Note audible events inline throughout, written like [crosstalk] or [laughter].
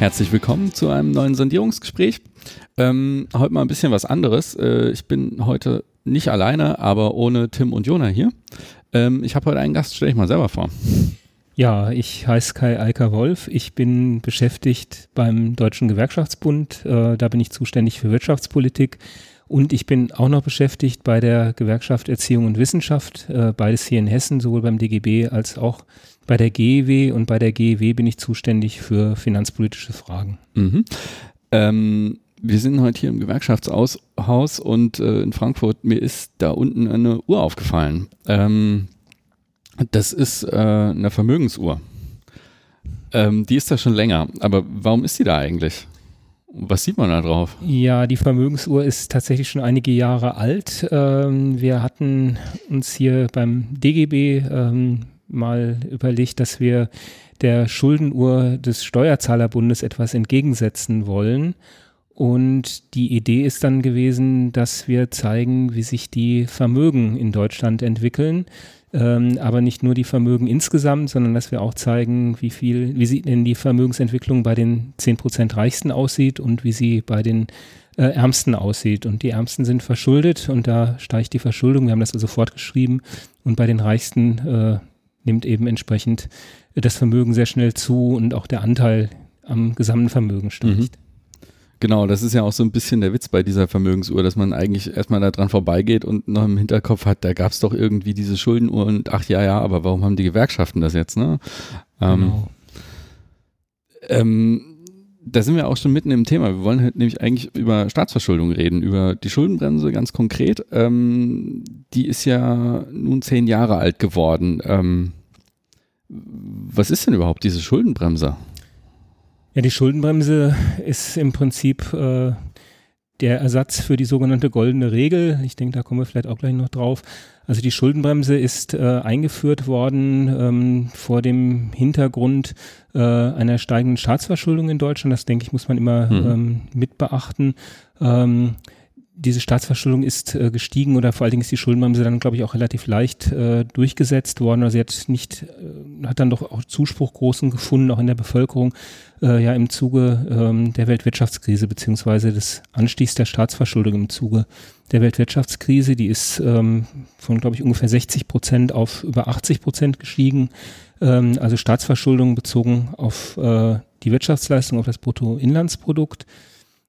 Herzlich willkommen zu einem neuen Sondierungsgespräch. Ähm, heute mal ein bisschen was anderes. Äh, ich bin heute nicht alleine, aber ohne Tim und Jona hier. Ähm, ich habe heute einen Gast, stell dich mal selber vor. Ja, ich heiße Kai Eiker Wolf. Ich bin beschäftigt beim Deutschen Gewerkschaftsbund. Äh, da bin ich zuständig für Wirtschaftspolitik. Und ich bin auch noch beschäftigt bei der Gewerkschaft Erziehung und Wissenschaft, äh, beides hier in Hessen, sowohl beim DGB als auch bei der GEW. Und bei der GEW bin ich zuständig für finanzpolitische Fragen. Mhm. Ähm, wir sind heute hier im Gewerkschaftshaus und äh, in Frankfurt. Mir ist da unten eine Uhr aufgefallen. Ähm, das ist äh, eine Vermögensuhr. Ähm, die ist da schon länger. Aber warum ist die da eigentlich? Was sieht man da drauf? Ja, die Vermögensuhr ist tatsächlich schon einige Jahre alt. Ähm, wir hatten uns hier beim DGB ähm, mal überlegt, dass wir der Schuldenuhr des Steuerzahlerbundes etwas entgegensetzen wollen. Und die Idee ist dann gewesen, dass wir zeigen, wie sich die Vermögen in Deutschland entwickeln ähm, aber nicht nur die Vermögen insgesamt, sondern dass wir auch zeigen, wie viel, wie sieht denn die Vermögensentwicklung bei den 10% Reichsten aussieht und wie sie bei den äh, Ärmsten aussieht. Und die Ärmsten sind verschuldet und da steigt die Verschuldung. Wir haben das also fortgeschrieben und bei den Reichsten äh, nimmt eben entsprechend das Vermögen sehr schnell zu und auch der Anteil am gesamten Vermögen steigt. Mhm. Genau, das ist ja auch so ein bisschen der Witz bei dieser Vermögensuhr, dass man eigentlich erstmal daran vorbeigeht und noch im Hinterkopf hat, da gab es doch irgendwie diese Schuldenuhr und ach ja, ja, aber warum haben die Gewerkschaften das jetzt, ne? Ähm, genau. Ähm, da sind wir auch schon mitten im Thema. Wir wollen halt nämlich eigentlich über Staatsverschuldung reden, über die Schuldenbremse ganz konkret. Ähm, die ist ja nun zehn Jahre alt geworden. Ähm, was ist denn überhaupt diese Schuldenbremse? Ja, die Schuldenbremse ist im Prinzip äh, der Ersatz für die sogenannte goldene Regel. Ich denke, da kommen wir vielleicht auch gleich noch drauf. Also die Schuldenbremse ist äh, eingeführt worden ähm, vor dem Hintergrund äh, einer steigenden Staatsverschuldung in Deutschland. Das denke ich, muss man immer mhm. ähm, mit beachten. Ähm, diese Staatsverschuldung ist äh, gestiegen oder vor allen Dingen ist die Schuldenbremse dann, glaube ich, auch relativ leicht äh, durchgesetzt worden. Also sie hat nicht, äh, hat dann doch auch Zuspruch großen gefunden, auch in der Bevölkerung, äh, ja im Zuge ähm, der Weltwirtschaftskrise beziehungsweise des Anstiegs der Staatsverschuldung im Zuge der Weltwirtschaftskrise. Die ist ähm, von, glaube ich, ungefähr 60 Prozent auf über 80 Prozent gestiegen. Ähm, also Staatsverschuldung bezogen auf äh, die Wirtschaftsleistung, auf das Bruttoinlandsprodukt.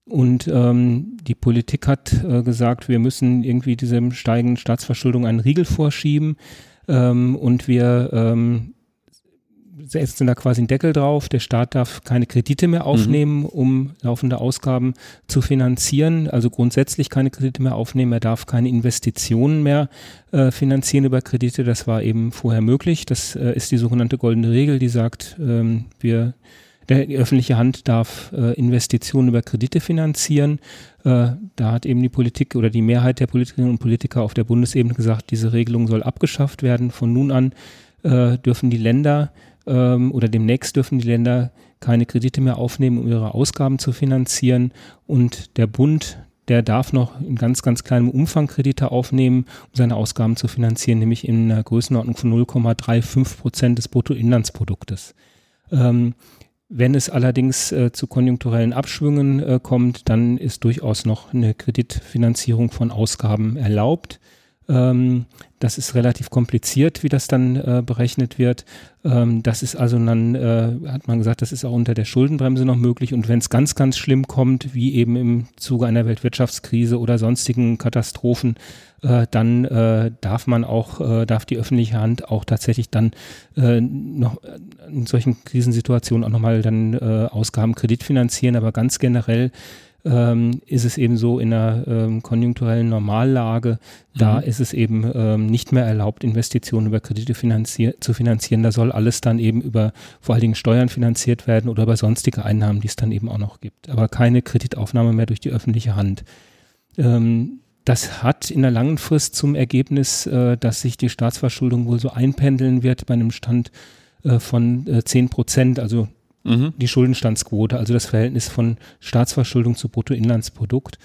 Und ähm, die Politik hat äh, gesagt, wir müssen irgendwie diesem steigenden Staatsverschuldung einen Riegel vorschieben ähm, und wir ähm, setzen da quasi einen Deckel drauf. Der Staat darf keine Kredite mehr mhm. aufnehmen, mhm. um laufende Ausgaben zu finanzieren. Also grundsätzlich keine Kredite mehr aufnehmen. Er darf keine Investitionen mehr äh, finanzieren über Kredite. Das war eben vorher möglich. Das äh, ist die sogenannte goldene Regel, die sagt, ähm, wir die öffentliche Hand darf äh, Investitionen über Kredite finanzieren. Äh, da hat eben die Politik oder die Mehrheit der Politikerinnen und Politiker auf der Bundesebene gesagt, diese Regelung soll abgeschafft werden. Von nun an äh, dürfen die Länder ähm, oder demnächst dürfen die Länder keine Kredite mehr aufnehmen, um ihre Ausgaben zu finanzieren. Und der Bund, der darf noch in ganz, ganz kleinem Umfang Kredite aufnehmen, um seine Ausgaben zu finanzieren, nämlich in einer Größenordnung von 0,35 Prozent des Bruttoinlandsproduktes. Ähm, wenn es allerdings äh, zu konjunkturellen Abschwüngen äh, kommt, dann ist durchaus noch eine Kreditfinanzierung von Ausgaben erlaubt. Ähm, das ist relativ kompliziert, wie das dann äh, berechnet wird. Ähm, das ist also dann, äh, hat man gesagt, das ist auch unter der Schuldenbremse noch möglich. Und wenn es ganz, ganz schlimm kommt, wie eben im Zuge einer Weltwirtschaftskrise oder sonstigen Katastrophen, äh, dann äh, darf man auch, äh, darf die öffentliche Hand auch tatsächlich dann äh, noch in solchen Krisensituationen auch nochmal dann Ausgaben Kredit finanzieren. Aber ganz generell ähm, ist es eben so in einer ähm, konjunkturellen Normallage, da mhm. ist es eben ähm, nicht mehr erlaubt, Investitionen über Kredite finanzier zu finanzieren. Da soll alles dann eben über vor allen Dingen Steuern finanziert werden oder über sonstige Einnahmen, die es dann eben auch noch gibt. Aber keine Kreditaufnahme mehr durch die öffentliche Hand. Ähm, das hat in der langen Frist zum Ergebnis, äh, dass sich die Staatsverschuldung wohl so einpendeln wird bei einem Stand äh, von äh, 10 Prozent, also mhm. die Schuldenstandsquote, also das Verhältnis von Staatsverschuldung zu Bruttoinlandsprodukt.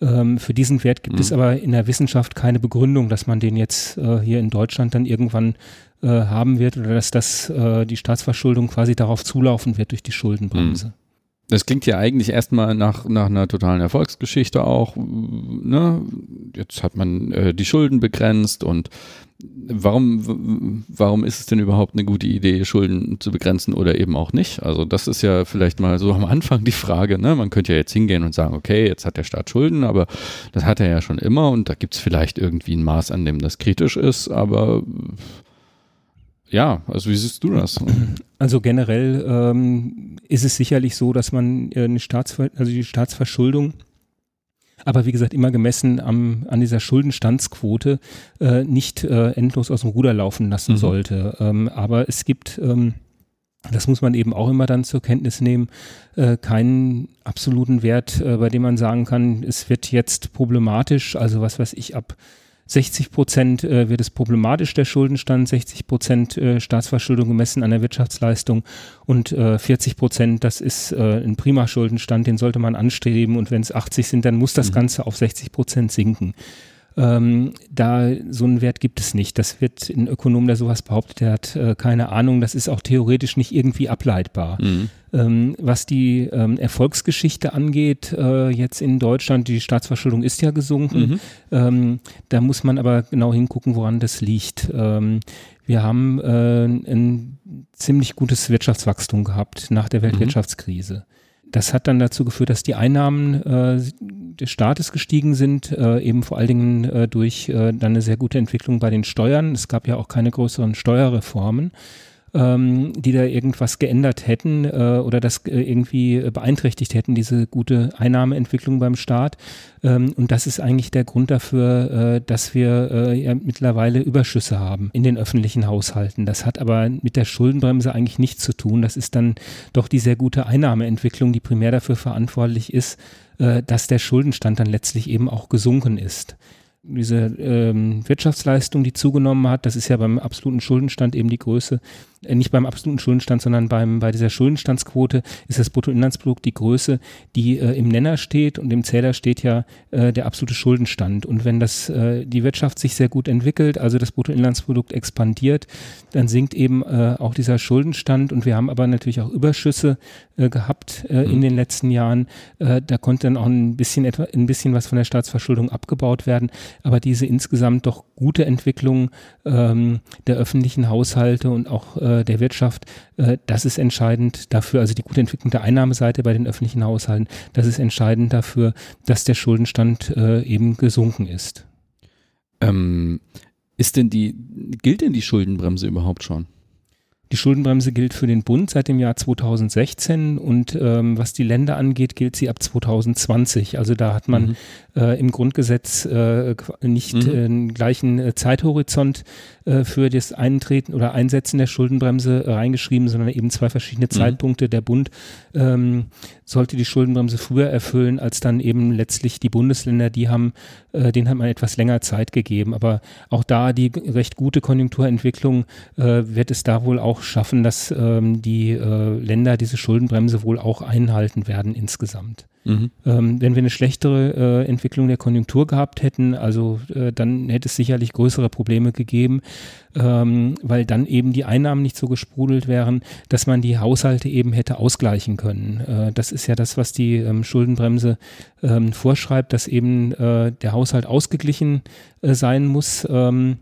Ähm, für diesen Wert gibt mhm. es aber in der Wissenschaft keine Begründung, dass man den jetzt äh, hier in Deutschland dann irgendwann äh, haben wird oder dass das äh, die Staatsverschuldung quasi darauf zulaufen wird durch die Schuldenbremse. Das klingt ja eigentlich erstmal nach, nach einer totalen Erfolgsgeschichte auch. Ne? Jetzt hat man äh, die Schulden begrenzt und warum, warum ist es denn überhaupt eine gute Idee, Schulden zu begrenzen oder eben auch nicht? Also das ist ja vielleicht mal so am Anfang die Frage. Ne? Man könnte ja jetzt hingehen und sagen, okay, jetzt hat der Staat Schulden, aber das hat er ja schon immer und da gibt es vielleicht irgendwie ein Maß, an dem das kritisch ist, aber ja, also wie siehst du das? Also generell ähm, ist es sicherlich so, dass man äh, eine Staatsver also die Staatsverschuldung aber wie gesagt, immer gemessen am, an dieser Schuldenstandsquote äh, nicht äh, endlos aus dem Ruder laufen lassen mhm. sollte. Ähm, aber es gibt, ähm, das muss man eben auch immer dann zur Kenntnis nehmen, äh, keinen absoluten Wert, äh, bei dem man sagen kann, es wird jetzt problematisch, also was weiß ich, ab 60 Prozent äh, wird es problematisch, der Schuldenstand, 60 Prozent äh, Staatsverschuldung gemessen an der Wirtschaftsleistung und äh, 40 Prozent, das ist äh, ein prima Schuldenstand, den sollte man anstreben und wenn es 80 sind, dann muss das mhm. Ganze auf 60 Prozent sinken. Ähm, da so einen Wert gibt es nicht. Das wird ein Ökonom, der sowas behauptet, der hat äh, keine Ahnung. Das ist auch theoretisch nicht irgendwie ableitbar. Mhm. Ähm, was die ähm, Erfolgsgeschichte angeht, äh, jetzt in Deutschland, die Staatsverschuldung ist ja gesunken. Mhm. Ähm, da muss man aber genau hingucken, woran das liegt. Ähm, wir haben äh, ein ziemlich gutes Wirtschaftswachstum gehabt nach der mhm. Weltwirtschaftskrise. Mhm. Das hat dann dazu geführt, dass die Einnahmen äh, des Staates gestiegen sind, äh, eben vor allen Dingen äh, durch äh, dann eine sehr gute Entwicklung bei den Steuern. Es gab ja auch keine größeren Steuerreformen ähm, die da irgendwas geändert hätten äh, oder das äh, irgendwie beeinträchtigt hätten, diese gute Einnahmeentwicklung beim Staat. Ähm, und das ist eigentlich der Grund dafür, äh, dass wir äh, ja mittlerweile Überschüsse haben in den öffentlichen Haushalten. Das hat aber mit der Schuldenbremse eigentlich nichts zu tun. Das ist dann doch die sehr gute Einnahmeentwicklung, die primär dafür verantwortlich ist, äh, dass der Schuldenstand dann letztlich eben auch gesunken ist diese ähm, Wirtschaftsleistung, die zugenommen hat, das ist ja beim absoluten Schuldenstand eben die Größe, äh, nicht beim absoluten Schuldenstand, sondern beim, bei dieser Schuldenstandsquote ist das Bruttoinlandsprodukt die Größe, die äh, im Nenner steht und im Zähler steht ja äh, der absolute Schuldenstand. Und wenn das, äh, die Wirtschaft sich sehr gut entwickelt, also das Bruttoinlandsprodukt expandiert, dann sinkt eben äh, auch dieser Schuldenstand und wir haben aber natürlich auch Überschüsse äh, gehabt mhm. in den letzten Jahren. Da konnte dann auch ein bisschen etwa, ein bisschen was von der Staatsverschuldung abgebaut werden, aber diese insgesamt doch gute Entwicklung ähm, der öffentlichen Haushalte und auch äh, der Wirtschaft, äh, das ist entscheidend dafür, also die gute Entwicklung der Einnahmeseite bei den öffentlichen Haushalten, das ist entscheidend dafür, dass der Schuldenstand äh, eben gesunken ist. Ähm, ist denn die, gilt denn die Schuldenbremse überhaupt schon? Die Schuldenbremse gilt für den Bund seit dem Jahr 2016 und ähm, was die Länder angeht, gilt sie ab 2020. Also da hat man mhm. äh, im Grundgesetz äh, nicht mhm. äh, einen gleichen äh, Zeithorizont äh, für das Eintreten oder Einsetzen der Schuldenbremse reingeschrieben, sondern eben zwei verschiedene mhm. Zeitpunkte. Der Bund ähm, sollte die Schuldenbremse früher erfüllen als dann eben letztlich die Bundesländer, die haben, äh, denen hat man etwas länger Zeit gegeben. Aber auch da die recht gute Konjunkturentwicklung äh, wird es da wohl auch schaffen, dass ähm, die äh, Länder diese Schuldenbremse wohl auch einhalten werden insgesamt. Mhm. Ähm, wenn wir eine schlechtere äh, Entwicklung der Konjunktur gehabt hätten, also äh, dann hätte es sicherlich größere Probleme gegeben, ähm, weil dann eben die Einnahmen nicht so gesprudelt wären, dass man die Haushalte eben hätte ausgleichen können. Äh, das ist ja das, was die ähm, Schuldenbremse ähm, vorschreibt, dass eben äh, der Haushalt ausgeglichen äh, sein muss ähm,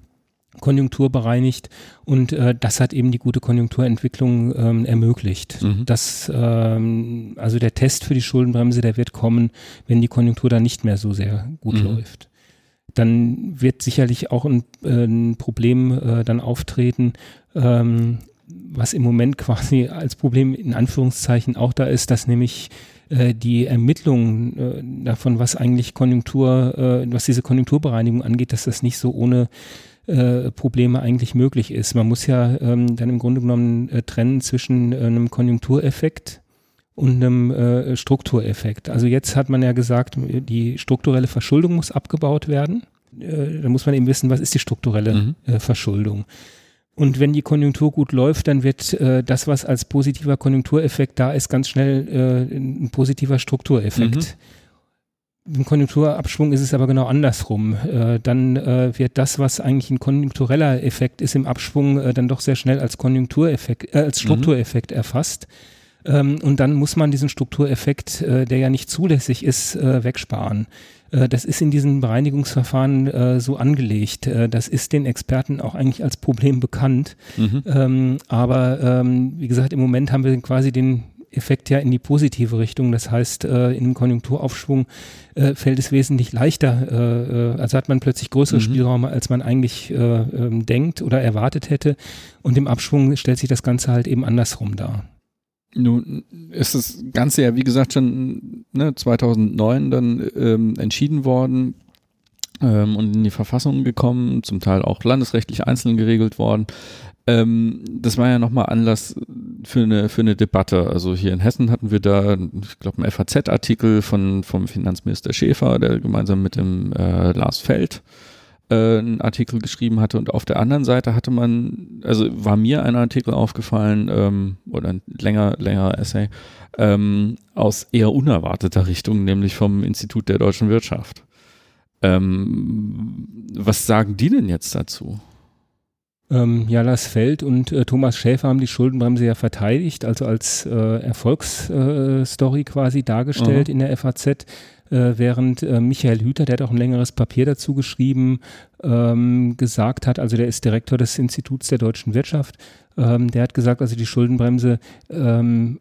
konjunkturbereinigt und äh, das hat eben die gute Konjunkturentwicklung ähm, ermöglicht. Mhm. Das, ähm, also der Test für die Schuldenbremse, der wird kommen, wenn die Konjunktur dann nicht mehr so sehr gut mhm. läuft. Dann wird sicherlich auch ein, äh, ein Problem äh, dann auftreten, ähm, was im Moment [laughs] quasi als Problem in Anführungszeichen auch da ist, dass nämlich äh, die Ermittlung äh, davon, was eigentlich Konjunktur, was diese Konjunkturbereinigung angeht, dass das nicht so ohne äh, Probleme eigentlich möglich ist. Man muss ja ähm, dann im Grunde genommen äh, trennen zwischen äh, einem Konjunktureffekt und einem äh, Struktureffekt. Also jetzt hat man ja gesagt, die strukturelle Verschuldung muss abgebaut werden. Äh, da muss man eben wissen, was ist die strukturelle mhm. äh, Verschuldung. Und wenn die Konjunktur gut läuft, dann wird äh, das, was als positiver Konjunktureffekt da ist, ganz schnell äh, ein positiver Struktureffekt. Mhm. Im Konjunkturabschwung ist es aber genau andersrum. Äh, dann äh, wird das, was eigentlich ein konjunktureller Effekt ist, im Abschwung äh, dann doch sehr schnell als Konjunktureffekt, äh, als mhm. Struktureffekt mhm. erfasst. Ähm, und dann muss man diesen Struktureffekt, äh, der ja nicht zulässig ist, äh, wegsparen. Das ist in diesen Bereinigungsverfahren so angelegt. Das ist den Experten auch eigentlich als Problem bekannt. Mhm. Ähm, aber ähm, wie gesagt, im Moment haben wir quasi den Effekt ja in die positive Richtung. Das heißt, äh, in einem Konjunkturaufschwung äh, fällt es wesentlich leichter. Äh, also hat man plötzlich größere mhm. Spielräume, als man eigentlich ähm, denkt oder erwartet hätte. Und im Abschwung stellt sich das Ganze halt eben andersrum dar. Nun ist das Ganze ja, wie gesagt, schon ne, 2009 dann ähm, entschieden worden ähm, und in die Verfassung gekommen, zum Teil auch landesrechtlich einzeln geregelt worden. Ähm, das war ja nochmal Anlass für eine, für eine Debatte. Also hier in Hessen hatten wir da, ich glaube, einen FAZ-Artikel von, vom Finanzminister Schäfer, der gemeinsam mit dem äh, Lars Feld äh, einen Artikel geschrieben hatte und auf der anderen Seite hatte man, also war mir ein Artikel aufgefallen ähm, oder ein länger, längerer Essay ähm, aus eher unerwarteter Richtung, nämlich vom Institut der deutschen Wirtschaft. Ähm, was sagen die denn jetzt dazu? Ähm, Jalas Feld und äh, Thomas Schäfer haben die Schuldenbremse ja verteidigt, also als äh, Erfolgsstory äh, quasi dargestellt mhm. in der FAZ, äh, während äh, Michael Hüter, der hat auch ein längeres Papier dazu geschrieben, ähm, gesagt hat, also der ist Direktor des Instituts der deutschen Wirtschaft, ähm, der hat gesagt, also die Schuldenbremse ähm,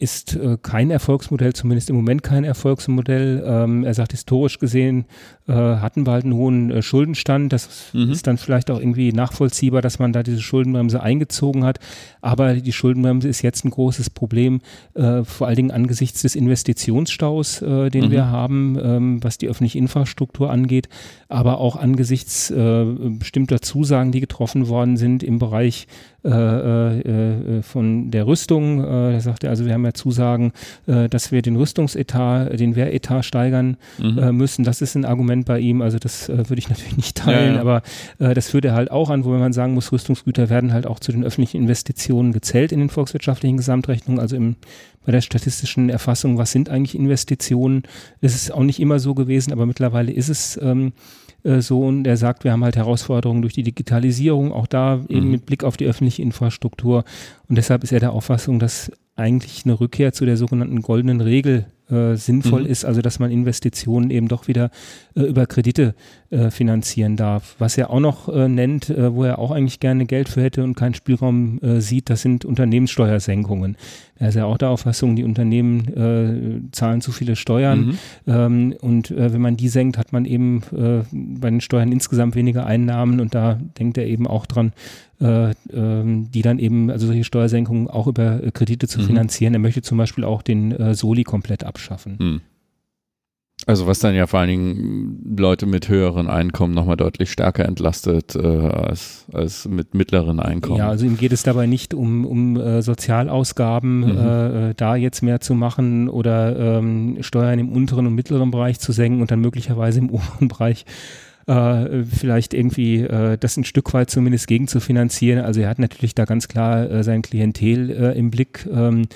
ist äh, kein Erfolgsmodell, zumindest im Moment kein Erfolgsmodell. Ähm, er sagt, historisch gesehen äh, hatten wir halt einen hohen äh, Schuldenstand. Das mhm. ist dann vielleicht auch irgendwie nachvollziehbar, dass man da diese Schuldenbremse eingezogen hat. Aber die Schuldenbremse ist jetzt ein großes Problem, äh, vor allen Dingen angesichts des Investitionsstaus, äh, den mhm. wir haben, ähm, was die öffentliche Infrastruktur angeht, aber auch angesichts äh, bestimmter Zusagen, die getroffen worden sind im Bereich äh, äh, äh, von der Rüstung. Äh, da sagt er, also wir haben ja Zusagen, dass wir den Rüstungsetat, den Wehretat steigern mhm. müssen. Das ist ein Argument bei ihm. Also das würde ich [laughs] natürlich nicht teilen, ja, ja. aber das führt er halt auch an, wo man sagen muss, Rüstungsgüter werden halt auch zu den öffentlichen Investitionen gezählt in den volkswirtschaftlichen Gesamtrechnungen, also im bei der statistischen Erfassung, was sind eigentlich Investitionen. Das ist auch nicht immer so gewesen, aber mittlerweile ist es ähm, äh, Sohn, der sagt, wir haben halt Herausforderungen durch die Digitalisierung, auch da eben mhm. mit Blick auf die öffentliche Infrastruktur. Und deshalb ist er der Auffassung, dass eigentlich eine Rückkehr zu der sogenannten goldenen Regel äh, sinnvoll mhm. ist, also dass man Investitionen eben doch wieder äh, über Kredite äh, finanzieren darf. Was er auch noch äh, nennt, äh, wo er auch eigentlich gerne Geld für hätte und keinen Spielraum äh, sieht, das sind Unternehmenssteuersenkungen. Er ist ja auch der Auffassung, die Unternehmen zahlen zu viele Steuern mhm. ähm, und wenn man die senkt, hat man eben bei den Steuern insgesamt weniger Einnahmen und da denkt er eben auch dran, äh, ähm, die dann eben, also solche Steuersenkungen auch über äh, Kredite zu mhm. finanzieren. Er möchte zum Beispiel auch den äh, Soli komplett abschaffen. Mhm. Also was dann ja vor allen Dingen Leute mit höheren Einkommen nochmal deutlich stärker entlastet äh, als, als mit mittleren Einkommen. Ja, also ihm geht es dabei nicht um, um äh, Sozialausgaben mhm. äh, da jetzt mehr zu machen oder ähm, Steuern im unteren und mittleren Bereich zu senken und dann möglicherweise im [laughs] oberen Bereich äh, vielleicht irgendwie äh, das ein Stück weit zumindest gegen zu finanzieren. Also er hat natürlich da ganz klar äh, sein Klientel äh, im Blick. Ähm,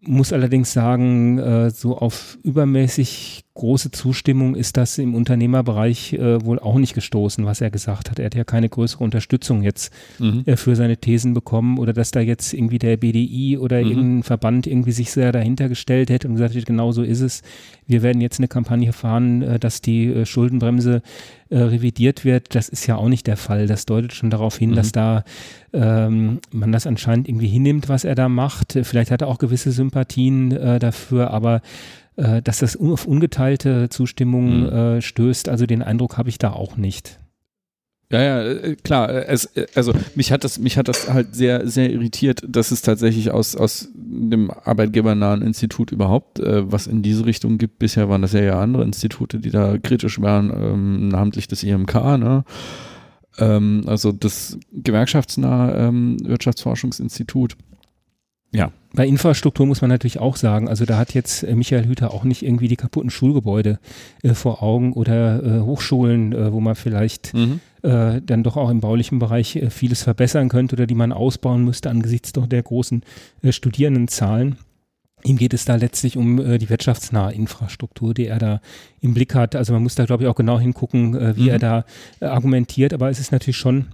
muss allerdings sagen, äh, so auf übermäßig große Zustimmung ist das im Unternehmerbereich äh, wohl auch nicht gestoßen, was er gesagt hat. Er hat ja keine größere Unterstützung jetzt mhm. äh, für seine Thesen bekommen oder dass da jetzt irgendwie der BDI oder mhm. irgendein Verband irgendwie sich sehr dahinter gestellt hätte und gesagt hätte, genau so ist es. Wir werden jetzt eine Kampagne fahren, äh, dass die äh, Schuldenbremse äh, revidiert wird. Das ist ja auch nicht der Fall. Das deutet schon darauf hin, mhm. dass da ähm, man das anscheinend irgendwie hinnimmt, was er da macht. Vielleicht hat er auch gewisse Sympathien äh, dafür, aber äh, dass das auf ungeteilte Zustimmung mhm. äh, stößt. Also den Eindruck habe ich da auch nicht. Ja, ja, äh, klar. Äh, es, äh, also mich hat das, mich hat das halt sehr, sehr irritiert, dass es tatsächlich aus, aus dem arbeitgebernahen Institut überhaupt äh, was in diese Richtung gibt. Bisher waren das ja, ja andere Institute, die da kritisch waren, ähm, namentlich das IMK, ne? Ähm, also das gewerkschaftsnahe ähm, Wirtschaftsforschungsinstitut. Ja. Bei Infrastruktur muss man natürlich auch sagen, also da hat jetzt äh, Michael Hüter auch nicht irgendwie die kaputten Schulgebäude äh, vor Augen oder äh, Hochschulen, äh, wo man vielleicht mhm. Äh, dann doch auch im baulichen Bereich äh, vieles verbessern könnte oder die man ausbauen müsste angesichts doch der großen Studierendenzahlen. Ihm geht es da letztlich um äh, die wirtschaftsnahe Infrastruktur, die er da im Blick hat. Also man muss da, glaube ich, auch genau hingucken, äh, wie mhm. er da äh, argumentiert. Aber es ist natürlich schon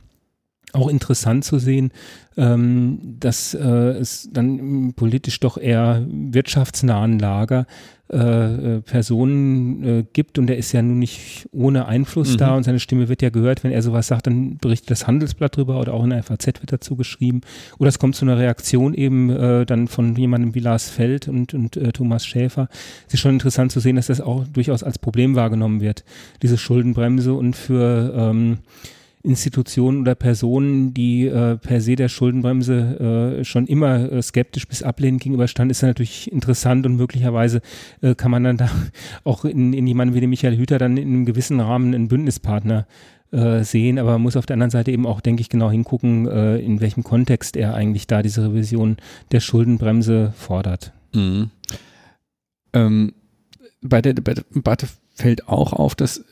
auch interessant zu sehen, ähm, dass äh, es dann politisch doch eher wirtschaftsnahen Lager äh, äh, Personen äh, gibt. Und er ist ja nun nicht ohne Einfluss mhm. da. Und seine Stimme wird ja gehört, wenn er sowas sagt, dann berichtet das Handelsblatt drüber oder auch in der FAZ wird dazu geschrieben. Oder es kommt zu einer Reaktion eben äh, dann von jemandem wie Lars Feld und, und äh, Thomas Schäfer. Es ist schon interessant zu sehen, dass das auch durchaus als Problem wahrgenommen wird, diese Schuldenbremse. Und für ähm, Institutionen oder Personen, die äh, per se der Schuldenbremse äh, schon immer äh, skeptisch bis ablehnend gegenüberstanden, ist natürlich interessant und möglicherweise äh, kann man dann da [laughs] auch in, in jemanden wie den Michael Hüter dann in einem gewissen Rahmen einen Bündnispartner äh, sehen, aber man muss auf der anderen Seite eben auch, denke ich, genau hingucken, äh, in welchem Kontext er eigentlich da diese Revision der Schuldenbremse fordert. Mhm. Ähm, bei der Debatte fällt auch auf, dass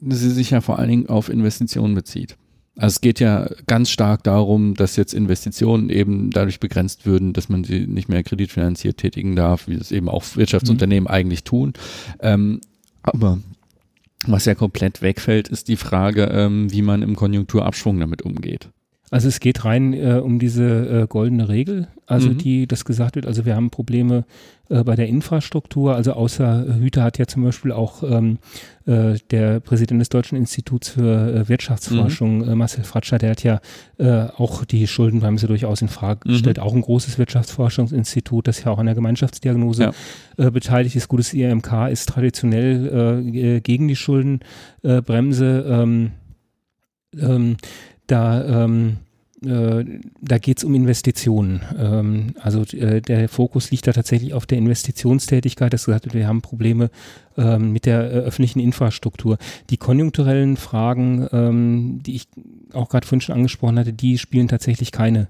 sie sich ja vor allen Dingen auf Investitionen bezieht. Also es geht ja ganz stark darum, dass jetzt Investitionen eben dadurch begrenzt würden, dass man sie nicht mehr kreditfinanziert tätigen darf, wie es eben auch Wirtschaftsunternehmen mhm. eigentlich tun. Ähm, aber was ja komplett wegfällt, ist die Frage, ähm, wie man im Konjunkturabschwung damit umgeht. Also es geht rein äh, um diese äh, goldene Regel, also mhm. die das gesagt wird, also wir haben Probleme äh, bei der Infrastruktur, also außer äh, Hüter hat ja zum Beispiel auch ähm, äh, der Präsident des Deutschen Instituts für äh, Wirtschaftsforschung, mhm. Marcel Fratscher, der hat ja auch die Schuldenbremse durchaus in Frage mhm. gestellt, auch ein großes Wirtschaftsforschungsinstitut, das ja auch an der Gemeinschaftsdiagnose ja. beteiligt ist. Gutes IMK ist traditionell gegen die Schuldenbremse. Ähm, ähm, da, ähm, äh, da geht es um Investitionen. Ähm, also äh, der Fokus liegt da tatsächlich auf der Investitionstätigkeit. Das gesagt, wir haben Probleme ähm, mit der äh, öffentlichen Infrastruktur. Die konjunkturellen Fragen, ähm, die ich auch gerade vorhin schon angesprochen hatte, die spielen tatsächlich keine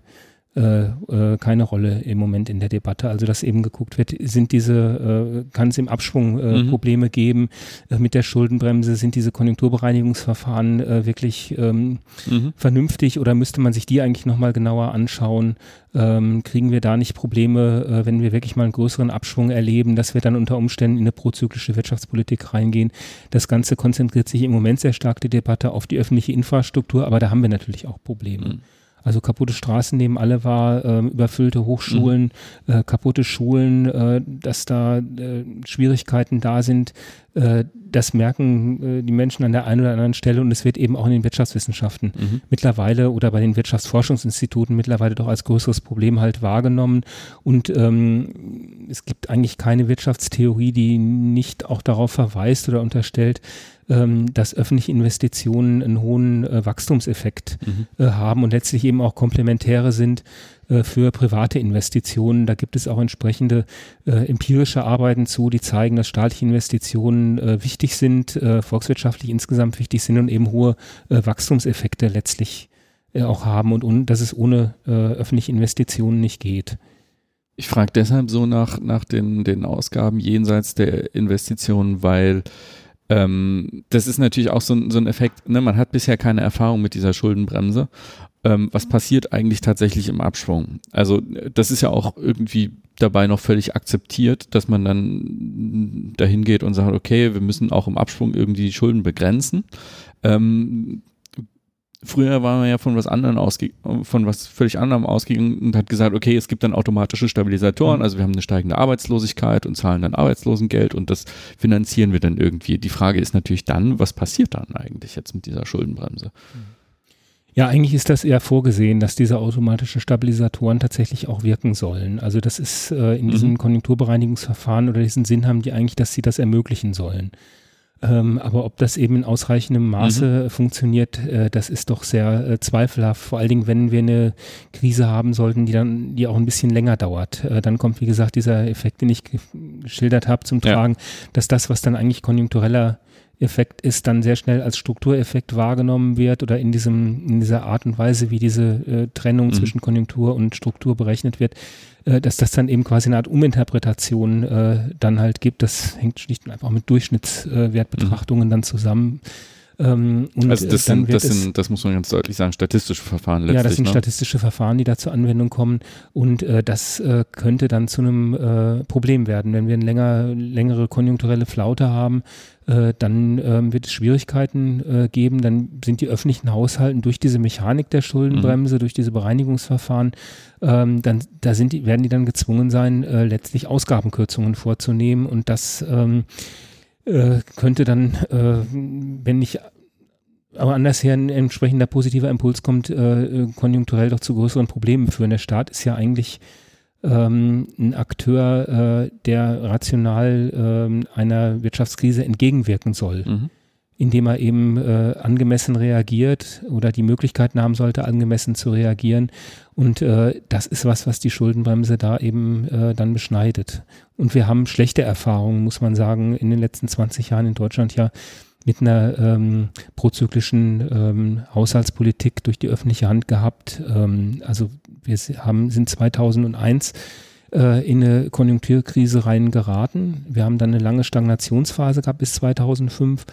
keine Rolle im Moment in der Debatte. Also dass eben geguckt wird, sind diese, äh, kann es im Abschwung äh, mhm. Probleme geben äh, mit der Schuldenbremse, sind diese Konjunkturbereinigungsverfahren äh, wirklich ähm, mhm. vernünftig oder müsste man sich die eigentlich nochmal genauer anschauen? Ähm, kriegen wir da nicht Probleme, äh, wenn wir wirklich mal einen größeren Abschwung erleben, dass wir dann unter Umständen in eine prozyklische Wirtschaftspolitik reingehen? Das Ganze konzentriert sich im Moment sehr stark die Debatte auf die öffentliche Infrastruktur, aber da haben wir natürlich auch Probleme. Mhm. Also kaputte Straßen nehmen alle wahr, äh, überfüllte Hochschulen, mhm. äh, kaputte Schulen, äh, dass da äh, Schwierigkeiten da sind. Äh, das merken äh, die Menschen an der einen oder anderen Stelle und es wird eben auch in den Wirtschaftswissenschaften mhm. mittlerweile oder bei den Wirtschaftsforschungsinstituten mittlerweile doch als größeres Problem halt wahrgenommen. Und ähm, es gibt eigentlich keine Wirtschaftstheorie, die nicht auch darauf verweist oder unterstellt, ähm, dass öffentliche Investitionen einen hohen äh, Wachstumseffekt mhm. äh, haben und letztlich eben auch komplementäre sind äh, für private Investitionen. Da gibt es auch entsprechende äh, empirische Arbeiten zu, die zeigen, dass staatliche Investitionen äh, wichtig sind, äh, volkswirtschaftlich insgesamt wichtig sind und eben hohe Wachstumseffekte letztlich auch haben und, und dass es ohne öffentliche Investitionen nicht geht. Ich frage deshalb so nach, nach den, den Ausgaben jenseits der Investitionen, weil ähm, das ist natürlich auch so, ein, so ein Effekt, ne? man hat bisher keine Erfahrung mit dieser Schuldenbremse. Ähm, was passiert eigentlich tatsächlich im Abschwung? Also das ist ja auch irgendwie dabei noch völlig akzeptiert, dass man dann dahin geht und sagt, okay, wir müssen auch im Abschwung irgendwie die Schulden begrenzen. Ähm, Früher war man ja von was anderem ausge von was völlig anderem ausgegangen und hat gesagt, okay, es gibt dann automatische Stabilisatoren, mhm. also wir haben eine steigende Arbeitslosigkeit und zahlen dann Arbeitslosengeld und das finanzieren wir dann irgendwie. Die Frage ist natürlich dann, was passiert dann eigentlich jetzt mit dieser Schuldenbremse? Ja, eigentlich ist das eher vorgesehen, dass diese automatischen Stabilisatoren tatsächlich auch wirken sollen. Also das ist äh, in diesen mhm. Konjunkturbereinigungsverfahren oder diesen Sinn haben die eigentlich, dass sie das ermöglichen sollen. Ähm, aber ob das eben in ausreichendem Maße mhm. funktioniert, äh, das ist doch sehr äh, zweifelhaft. Vor allen Dingen, wenn wir eine Krise haben sollten, die dann, die auch ein bisschen länger dauert. Äh, dann kommt, wie gesagt, dieser Effekt, den ich geschildert habe, zum Tragen, ja. dass das, was dann eigentlich konjunktureller Effekt ist, dann sehr schnell als Struktureffekt wahrgenommen wird oder in diesem, in dieser Art und Weise, wie diese äh, Trennung mhm. zwischen Konjunktur und Struktur berechnet wird, äh, dass das dann eben quasi eine Art Uminterpretation äh, dann halt gibt. Das hängt schlicht und einfach mit Durchschnittswertbetrachtungen mhm. dann zusammen. Ähm, also das, sind, das, sind, das muss man ganz deutlich sagen, statistische Verfahren letztlich. Ja, das sind ne? statistische Verfahren, die da zur Anwendung kommen und äh, das äh, könnte dann zu einem äh, Problem werden. Wenn wir eine länger, längere konjunkturelle Flaute haben, äh, dann ähm, wird es Schwierigkeiten äh, geben, dann sind die öffentlichen Haushalten durch diese Mechanik der Schuldenbremse, mhm. durch diese Bereinigungsverfahren, ähm, dann da sind die, werden die dann gezwungen sein, äh, letztlich Ausgabenkürzungen vorzunehmen und das ähm, äh, könnte dann, äh, wenn nicht aber andersher ein entsprechender positiver Impuls kommt, äh, konjunkturell doch zu größeren Problemen führen. Der Staat ist ja eigentlich ähm, ein Akteur, äh, der rational äh, einer Wirtschaftskrise entgegenwirken soll, mhm. Indem er eben äh, angemessen reagiert oder die Möglichkeiten haben sollte, angemessen zu reagieren. Und äh, das ist was, was die Schuldenbremse da eben äh, dann beschneidet. Und wir haben schlechte Erfahrungen, muss man sagen, in den letzten 20 Jahren in Deutschland ja mit einer ähm, prozyklischen ähm, Haushaltspolitik durch die öffentliche Hand gehabt. Ähm, also wir haben, sind 2001 äh, in eine Konjunkturkrise reingeraten. Wir haben dann eine lange Stagnationsphase gehabt bis 2005.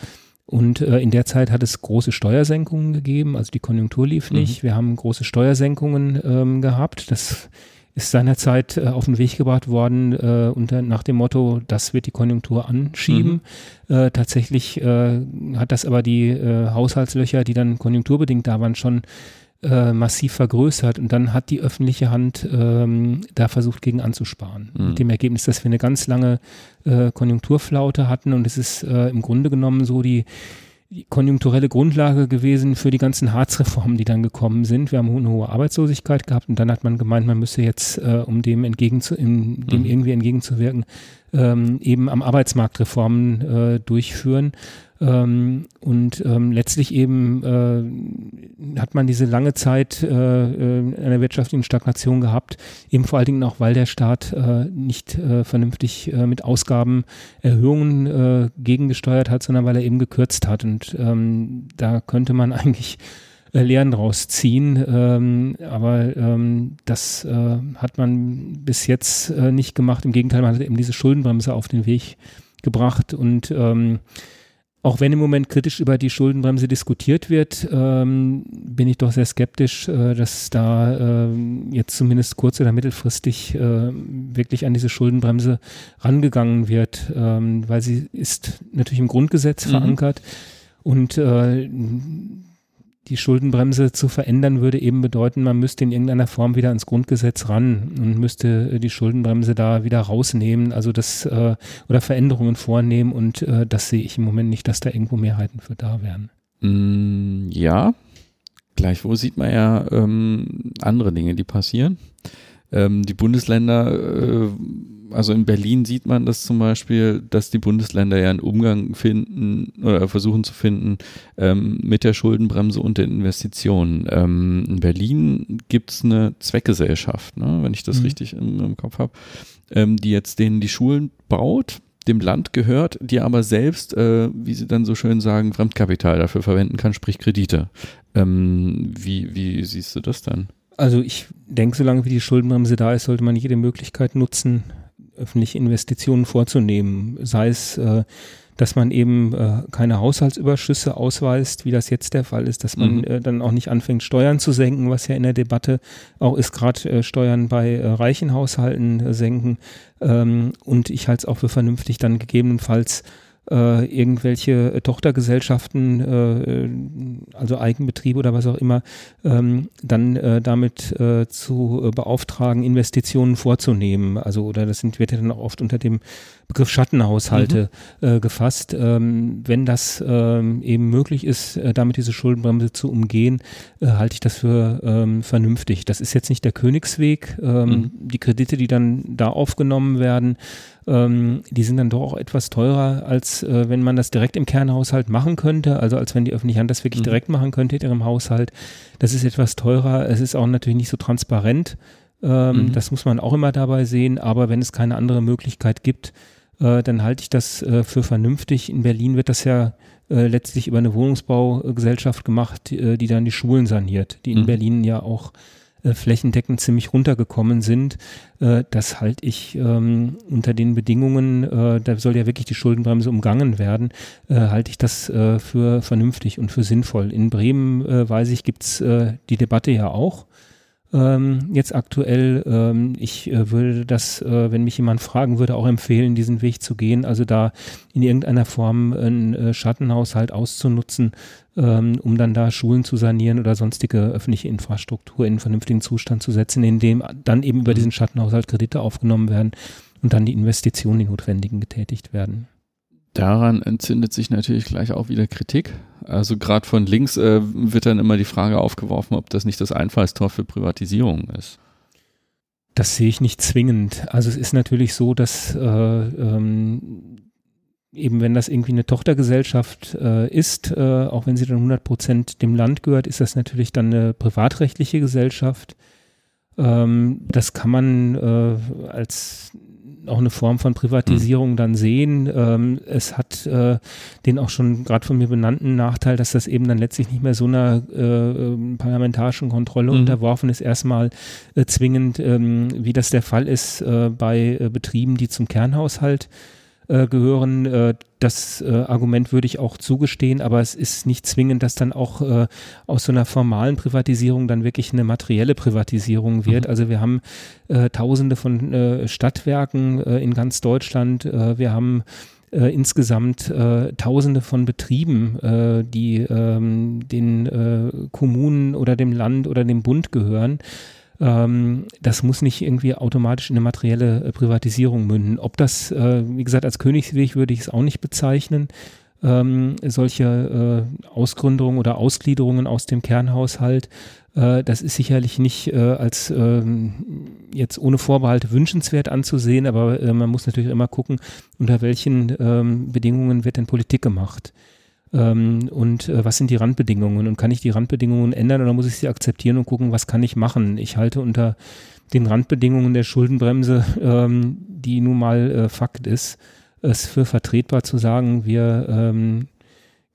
Und äh, in der Zeit hat es große Steuersenkungen gegeben, also die Konjunktur lief mhm. nicht. Mhm. Wir haben große Steuersenkungen ähm, gehabt. Das ist seinerzeit äh, auf den Weg gebracht worden äh, unter, nach dem Motto, das wird die Konjunktur anschieben. Mhm. Äh, tatsächlich äh, hat das aber die äh, Haushaltslöcher, die dann konjunkturbedingt da waren, schon äh, massiv vergrößert und dann hat die öffentliche Hand ähm, da versucht, gegen anzusparen. Mhm. Mit dem Ergebnis, dass wir eine ganz lange Konjunkturflaute hatten und es ist im Grunde genommen so die die konjunkturelle Grundlage gewesen für die ganzen Harzreformen, die dann gekommen sind. Wir haben eine hohe Arbeitslosigkeit gehabt und dann hat man gemeint, man müsse jetzt, äh, um dem entgegenzu, in, dem mhm. irgendwie entgegenzuwirken, ähm, eben am Arbeitsmarkt Reformen äh, durchführen. Ähm, und ähm, letztlich eben äh, hat man diese lange Zeit äh, äh, einer wirtschaftlichen Stagnation gehabt, eben vor allen Dingen auch, weil der Staat äh, nicht äh, vernünftig äh, mit Ausgabenerhöhungen äh, gegengesteuert hat, sondern weil er eben gekürzt hat. Und ähm, da könnte man [laughs] eigentlich äh, Lehren draus ziehen. Ähm, aber ähm, das äh, hat man bis jetzt äh, nicht gemacht. Im Gegenteil, man hat eben diese Schuldenbremse auf den Weg gebracht und ähm, auch wenn im Moment kritisch über die Schuldenbremse diskutiert wird, ähm, bin ich doch sehr skeptisch, äh, dass da äh, jetzt zumindest kurz- oder mittelfristig äh, wirklich an diese Schuldenbremse rangegangen wird, ähm, weil sie ist natürlich im Grundgesetz mhm. verankert und äh, die Schuldenbremse zu verändern, würde eben bedeuten, man müsste in irgendeiner Form wieder ans Grundgesetz ran und müsste äh, die Schuldenbremse da wieder rausnehmen, also das äh, oder Veränderungen vornehmen und äh, das sehe ich im Moment nicht, dass da irgendwo Mehrheiten für da wären. Mm, ja, gleichwohl sieht man ja ähm, andere Dinge, die passieren. Ähm, die Bundesländer äh, also in Berlin sieht man das zum Beispiel, dass die Bundesländer ja einen Umgang finden oder versuchen zu finden ähm, mit der Schuldenbremse und den Investitionen. Ähm, in Berlin gibt es eine Zweckgesellschaft, ne, wenn ich das mhm. richtig im, im Kopf habe, ähm, die jetzt denen die Schulen baut dem Land gehört, die aber selbst, äh, wie sie dann so schön sagen, Fremdkapital dafür verwenden kann, sprich Kredite. Ähm, wie, wie siehst du das dann? Also ich denke, solange wie die Schuldenbremse da ist, sollte man jede Möglichkeit nutzen, öffentliche Investitionen vorzunehmen. Sei es, äh, dass man eben äh, keine Haushaltsüberschüsse ausweist, wie das jetzt der Fall ist, dass man mhm. äh, dann auch nicht anfängt, Steuern zu senken, was ja in der Debatte auch ist, gerade Steuern bei reichen Haushalten senken. Ähm, und ich halte es auch für vernünftig, dann gegebenenfalls äh, irgendwelche äh, Tochtergesellschaften, äh, also Eigenbetriebe oder was auch immer, ähm, dann äh, damit äh, zu äh, beauftragen, Investitionen vorzunehmen. Also oder das sind, wird ja dann auch oft unter dem Begriff Schattenhaushalte mhm. äh, gefasst. Ähm, wenn das ähm, eben möglich ist, äh, damit diese Schuldenbremse zu umgehen, äh, halte ich das für ähm, vernünftig. Das ist jetzt nicht der Königsweg. Ähm, mhm. Die Kredite, die dann da aufgenommen werden, ähm, die sind dann doch auch etwas teurer, als äh, wenn man das direkt im Kernhaushalt machen könnte. Also als wenn die öffentliche Hand das wirklich mhm. direkt machen könnte in ihrem Haushalt. Das ist etwas teurer. Es ist auch natürlich nicht so transparent. Ähm, mhm. Das muss man auch immer dabei sehen. Aber wenn es keine andere Möglichkeit gibt, äh, dann halte ich das äh, für vernünftig. In Berlin wird das ja äh, letztlich über eine Wohnungsbaugesellschaft gemacht, die, äh, die, dann die Schulen saniert, die in mhm. Berlin ja auch äh, flächendeckend ziemlich runtergekommen sind. Äh, das halte ich ähm, unter den Bedingungen, äh, da soll ja wirklich die Schuldenbremse umgangen werden, äh, halte ich das für vernünftig und für sinnvoll. In Bremen, weiß ich, gibt's die Debatte ja auch ähm, jetzt aktuell. Ähm, ich äh, würde das, äh, wenn mich jemand fragen würde, auch empfehlen, diesen Weg zu gehen. Also da in irgendeiner Form einen äh, Schattenhaushalt auszunutzen, ähm, um dann da Schulen zu sanieren oder sonstige öffentliche Infrastruktur in einen vernünftigen Zustand zu setzen, in dem dann eben über mhm. diesen Schattenhaushalt Kredite aufgenommen werden und dann die Investitionen, die notwendigen, getätigt werden. Daran entzündet sich natürlich gleich auch wieder Kritik. Also gerade von links äh, wird dann immer die Frage aufgeworfen, ob das nicht das Einfallstor für Privatisierung ist. Das sehe ich nicht zwingend. Also es ist natürlich so, dass äh, ähm, eben wenn das irgendwie eine Tochtergesellschaft äh, ist, äh, auch wenn sie dann 100 Prozent dem Land gehört, ist das natürlich dann eine privatrechtliche Gesellschaft. Ähm, das kann man äh, als auch eine Form von Privatisierung mhm. dann sehen. Ähm, es hat äh, den auch schon gerade von mir benannten Nachteil, dass das eben dann letztlich nicht mehr so einer äh, ähm, parlamentarischen Kontrolle mhm. unterworfen ist, erstmal äh, zwingend, ähm, wie das der Fall ist äh, bei äh, Betrieben, die zum Kernhaushalt äh, gehören. Äh, das äh, Argument würde ich auch zugestehen, aber es ist nicht zwingend, dass dann auch äh, aus so einer formalen Privatisierung dann wirklich eine materielle Privatisierung wird. Mhm. Also wir haben äh, tausende von äh, Stadtwerken in ganz Deutschland. wir haben insgesamt äh, Tausende von Betrieben, äh, die ähm, den äh, Kommunen oder dem Land oder dem Bund gehören. Ähm, das muss nicht irgendwie automatisch in eine materielle äh, Privatisierung münden. Ob das, äh, wie gesagt, als Königsweg würde ich es auch nicht bezeichnen. Ähm, solche äh, Ausgründungen oder Ausgliederungen aus dem Kernhaushalt, äh, das ist sicherlich nicht äh, als ähm, jetzt ohne Vorbehalte wünschenswert anzusehen, aber äh, man muss natürlich immer gucken, unter welchen ähm, Bedingungen wird denn Politik gemacht. Ähm, und äh, was sind die Randbedingungen und kann ich die Randbedingungen ändern oder muss ich sie akzeptieren und gucken, was kann ich machen? Ich halte unter den Randbedingungen der Schuldenbremse, [laughs] ähm, die nun mal äh, Fakt ist, es für vertretbar zu sagen, wir ähm,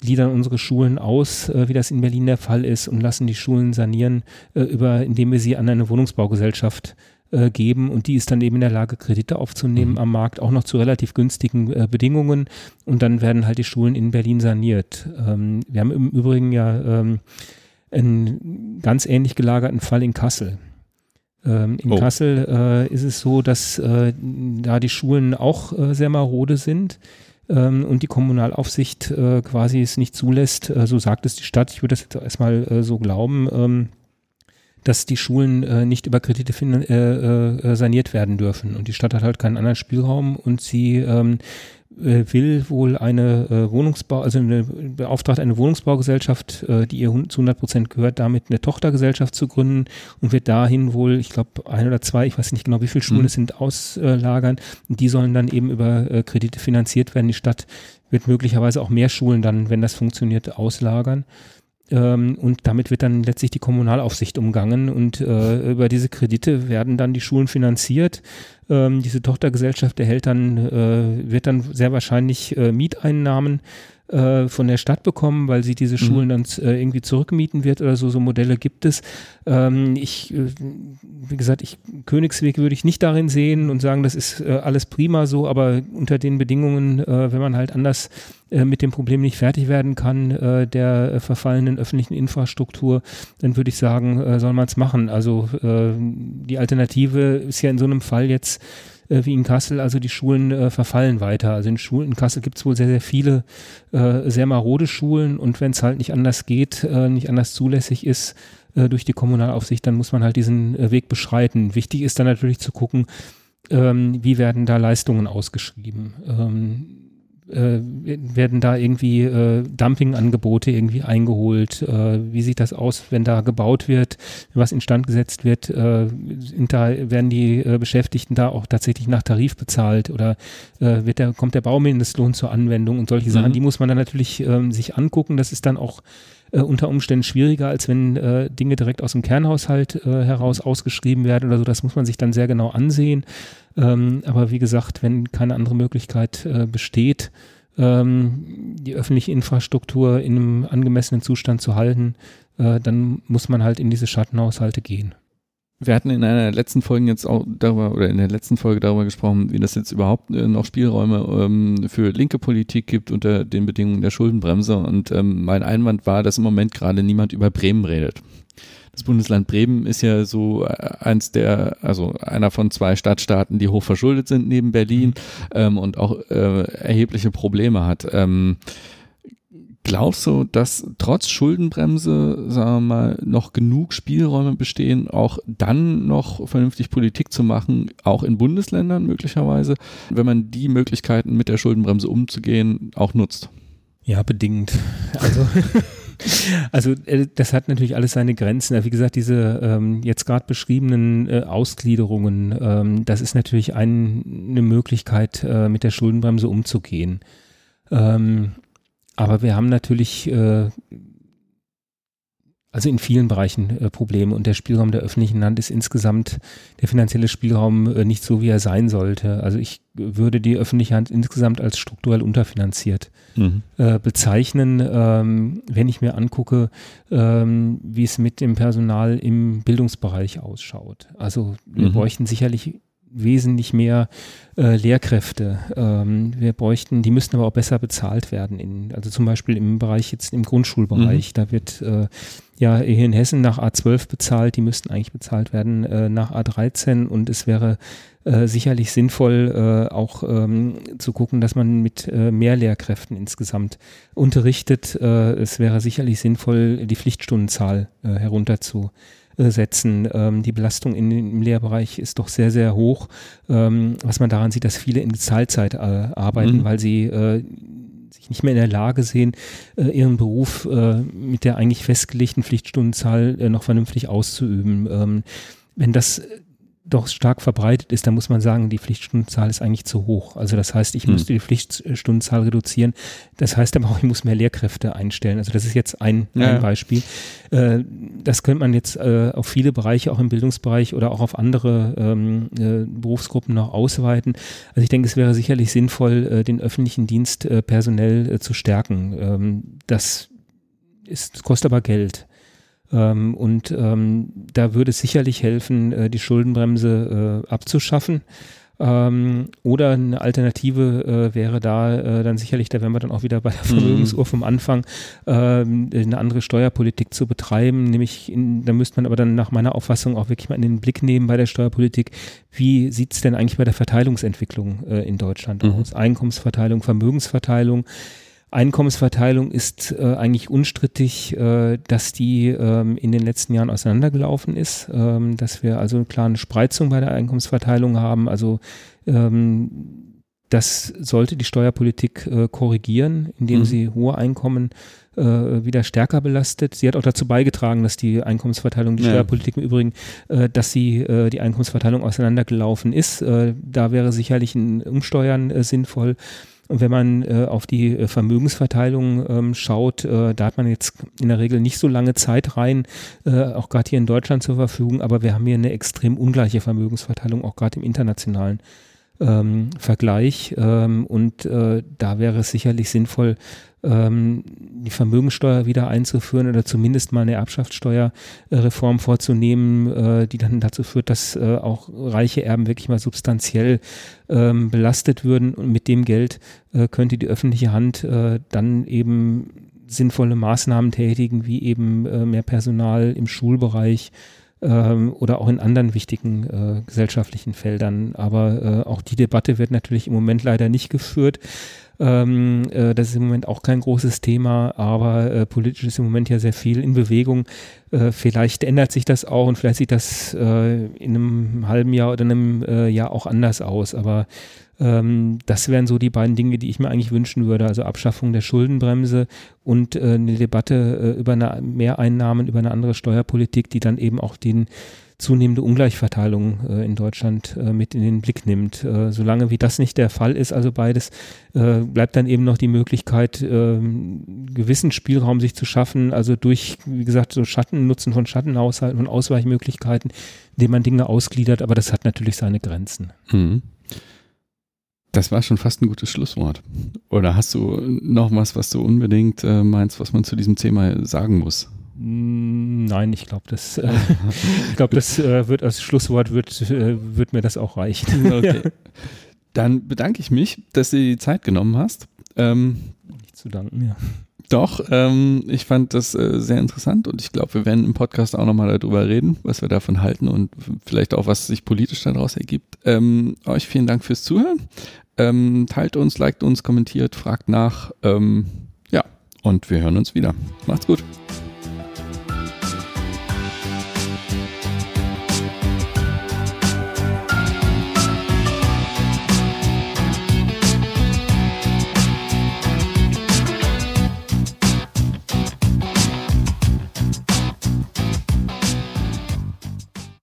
gliedern unsere Schulen aus, äh, wie das in Berlin der Fall ist, und lassen die Schulen sanieren, äh, über, indem wir sie an eine Wohnungsbaugesellschaft äh, geben und die ist dann eben in der Lage, Kredite aufzunehmen mhm. am Markt, auch noch zu relativ günstigen äh, Bedingungen und dann werden halt die Schulen in Berlin saniert. Ähm, wir haben im Übrigen ja ähm, einen ganz ähnlich gelagerten Fall in Kassel. Ähm, in oh. Kassel äh, ist es so, dass äh, da die Schulen auch äh, sehr marode sind ähm, und die Kommunalaufsicht äh, quasi es nicht zulässt, so sagt es die Stadt, ich würde das jetzt erstmal so glauben, ähm, dass die Schulen äh, nicht über Kredite äh, äh, saniert werden dürfen. Und die Stadt hat halt keinen anderen Spielraum und sie ähm, äh, will wohl eine äh, Wohnungsbau, also eine, beauftragt eine Wohnungsbaugesellschaft, äh, die ihr zu 100 Prozent gehört, damit eine Tochtergesellschaft zu gründen und wird dahin wohl, ich glaube, ein oder zwei, ich weiß nicht genau, wie viele Schulen mhm. es sind, auslagern. Und die sollen dann eben über äh, Kredite finanziert werden. Die Stadt wird möglicherweise auch mehr Schulen dann, wenn das funktioniert, auslagern. Ähm, und damit wird dann letztlich die Kommunalaufsicht umgangen und äh, über diese Kredite werden dann die Schulen finanziert. Ähm, diese Tochtergesellschaft erhält dann, äh, wird dann sehr wahrscheinlich äh, Mieteinnahmen äh, von der Stadt bekommen, weil sie diese mhm. Schulen dann äh, irgendwie zurückmieten wird oder so. So Modelle gibt es. Ähm, ich, äh, wie gesagt, ich, Königsweg würde ich nicht darin sehen und sagen, das ist äh, alles prima so, aber unter den Bedingungen, äh, wenn man halt anders äh, mit dem Problem nicht fertig werden kann, äh, der äh, verfallenen öffentlichen Infrastruktur, dann würde ich sagen, äh, soll man es machen. Also äh, die Alternative ist ja in so einem Fall jetzt äh, wie in Kassel, also die Schulen äh, verfallen weiter. Also in Schulen in Kassel gibt es wohl sehr, sehr viele äh, sehr marode Schulen und wenn es halt nicht anders geht, äh, nicht anders zulässig ist äh, durch die Kommunalaufsicht, dann muss man halt diesen äh, Weg beschreiten. Wichtig ist dann natürlich zu gucken, ähm, wie werden da Leistungen ausgeschrieben. Ähm, äh, werden da irgendwie äh, Dumpingangebote irgendwie eingeholt? Äh, wie sieht das aus, wenn da gebaut wird, was instand gesetzt wird? Äh, da, werden die äh, Beschäftigten da auch tatsächlich nach Tarif bezahlt oder äh, wird der, kommt der Baumindestlohn zur Anwendung und solche mhm. Sachen? Die muss man dann natürlich ähm, sich angucken. Das ist dann auch äh, unter Umständen schwieriger, als wenn äh, Dinge direkt aus dem Kernhaushalt äh, heraus ausgeschrieben werden oder so. Das muss man sich dann sehr genau ansehen. Ähm, aber wie gesagt, wenn keine andere Möglichkeit äh, besteht, ähm, die öffentliche Infrastruktur in einem angemessenen Zustand zu halten, äh, dann muss man halt in diese Schattenhaushalte gehen. Wir hatten in einer der letzten Folgen jetzt auch darüber oder in der letzten Folge darüber gesprochen, wie das jetzt überhaupt äh, noch Spielräume ähm, für linke Politik gibt unter den Bedingungen der Schuldenbremse. Und ähm, mein Einwand war, dass im Moment gerade niemand über Bremen redet. Das Bundesland Bremen ist ja so äh, eins der, also einer von zwei Stadtstaaten, die hoch verschuldet sind neben Berlin ähm, und auch äh, erhebliche Probleme hat. Ähm, glaubst du, dass trotz Schuldenbremse, sagen wir mal, noch genug Spielräume bestehen, auch dann noch vernünftig Politik zu machen, auch in Bundesländern möglicherweise, wenn man die Möglichkeiten mit der Schuldenbremse umzugehen auch nutzt? Ja, bedingt. Also, [laughs] also äh, das hat natürlich alles seine Grenzen. Wie gesagt, diese ähm, jetzt gerade beschriebenen äh, Ausgliederungen, ähm, das ist natürlich ein, eine Möglichkeit, äh, mit der Schuldenbremse umzugehen. Ähm, aber wir haben natürlich äh, also in vielen Bereichen äh, Probleme und der Spielraum der öffentlichen Hand ist insgesamt der finanzielle Spielraum äh, nicht so, wie er sein sollte. Also ich würde die öffentliche Hand insgesamt als strukturell unterfinanziert mhm. äh, bezeichnen, ähm, wenn ich mir angucke, ähm, wie es mit dem Personal im Bildungsbereich ausschaut. Also wir mhm. bräuchten sicherlich wesentlich mehr äh, Lehrkräfte. Ähm, wir bräuchten, die müssten aber auch besser bezahlt werden. In, also zum Beispiel im Bereich jetzt im Grundschulbereich. Mhm. Da wird äh, ja hier in Hessen nach A12 bezahlt. Die müssten eigentlich bezahlt werden äh, nach A13 und es wäre äh, sicherlich sinnvoll, äh, auch ähm, zu gucken, dass man mit äh, mehr Lehrkräften insgesamt unterrichtet. Es wäre sicherlich sinnvoll, die Pflichtstundenzahl äh, setzen. Ähm, die Belastung in, im Lehrbereich ist doch sehr, sehr hoch, ähm, was man daran sieht, dass viele in Zahlzeit äh, arbeiten, mhm. weil sie äh, sich nicht mehr in der Lage sehen, äh, ihren Beruf äh, mit der eigentlich festgelegten Pflichtstundenzahl äh, noch vernünftig auszuüben. Ähm, wenn das doch stark verbreitet ist, dann muss man sagen, die Pflichtstundenzahl ist eigentlich zu hoch. Also das heißt, ich hm. müsste die Pflichtstundenzahl reduzieren. Das heißt aber auch, ich muss mehr Lehrkräfte einstellen. Also das ist jetzt ein, ja. ein Beispiel. Äh, das könnte man jetzt äh, auf viele Bereiche, auch im Bildungsbereich oder auch auf andere ähm, äh, Berufsgruppen noch ausweiten. Also ich denke, es wäre sicherlich sinnvoll, äh, den öffentlichen Dienst äh, personell äh, zu stärken. Ähm, das ist, kostet aber Geld. Ähm, und ähm, da würde es sicherlich helfen, äh, die Schuldenbremse äh, abzuschaffen. Ähm, oder eine Alternative äh, wäre da äh, dann sicherlich, da wären wir dann auch wieder bei der mhm. Vermögensuhr vom Anfang, ähm, eine andere Steuerpolitik zu betreiben. Nämlich, in, da müsste man aber dann nach meiner Auffassung auch wirklich mal in den Blick nehmen bei der Steuerpolitik, wie sieht es denn eigentlich bei der Verteilungsentwicklung äh, in Deutschland mhm. aus? Einkommensverteilung, Vermögensverteilung. Einkommensverteilung ist äh, eigentlich unstrittig, äh, dass die ähm, in den letzten Jahren auseinandergelaufen ist, ähm, dass wir also eine klare Spreizung bei der Einkommensverteilung haben. Also ähm, das sollte die Steuerpolitik äh, korrigieren, indem mhm. sie hohe Einkommen äh, wieder stärker belastet. Sie hat auch dazu beigetragen, dass die Einkommensverteilung, die ja. Steuerpolitik im Übrigen, äh, dass sie äh, die Einkommensverteilung auseinandergelaufen ist. Da wäre sicherlich ein Umsteuern sinnvoll. Und wenn man äh, auf die äh, Vermögensverteilung ähm, schaut, äh, da hat man jetzt in der Regel nicht so lange Zeit rein, äh, auch gerade hier in Deutschland zur Verfügung, aber wir haben hier eine extrem ungleiche Vermögensverteilung, auch gerade im internationalen ähm, Vergleich. Ähm, und äh, da wäre es sicherlich sinnvoll, ähm, die Vermögensteuer wieder einzuführen oder zumindest mal eine Erbschaftssteuerreform vorzunehmen, äh, die dann dazu führt, dass äh, auch reiche Erben wirklich mal substanziell ähm, belastet würden. Und mit dem Geld äh, könnte die öffentliche Hand äh, dann eben sinnvolle Maßnahmen tätigen, wie eben äh, mehr Personal im Schulbereich, ähm, oder auch in anderen wichtigen äh, gesellschaftlichen Feldern. Aber äh, auch die Debatte wird natürlich im Moment leider nicht geführt. Ähm, äh, das ist im Moment auch kein großes Thema, aber äh, politisch ist im Moment ja sehr viel in Bewegung. Äh, vielleicht ändert sich das auch und vielleicht sieht das äh, in einem halben Jahr oder einem äh, Jahr auch anders aus. Aber ähm, das wären so die beiden Dinge, die ich mir eigentlich wünschen würde. Also Abschaffung der Schuldenbremse und äh, eine Debatte über eine Mehreinnahmen, über eine andere Steuerpolitik, die dann eben auch den zunehmende Ungleichverteilung äh, in Deutschland äh, mit in den Blick nimmt. Äh, solange wie das nicht der Fall ist, also beides, äh, bleibt dann eben noch die Möglichkeit, ähm, gewissen Spielraum sich zu schaffen, also durch, wie gesagt, so Schattennutzen von Schattenhaushalten und Ausweichmöglichkeiten, indem man Dinge ausgliedert, aber das hat natürlich seine Grenzen. Mhm. Das war schon fast ein gutes Schlusswort. Oder hast du noch was, was du unbedingt äh, meinst, was man zu diesem Thema sagen muss? Mm, Nein, ich glaube, das, äh, ich glaube, das äh, wird als Schlusswort wird, äh, wird mir das auch reichen. [laughs] Okay. Dann bedanke ich mich, dass du dir die Zeit genommen hast. Ähm, Nicht zu danken, ja. Doch, ähm, ich fand das äh, sehr interessant und ich glaube, wir werden im Podcast auch nochmal darüber reden, was wir davon halten und vielleicht auch, was sich politisch daraus ergibt. Ähm, euch vielen Dank fürs Zuhören. Ähm, teilt uns, liked uns, kommentiert, fragt nach. Ähm, ja, und wir hören uns wieder. Macht's gut.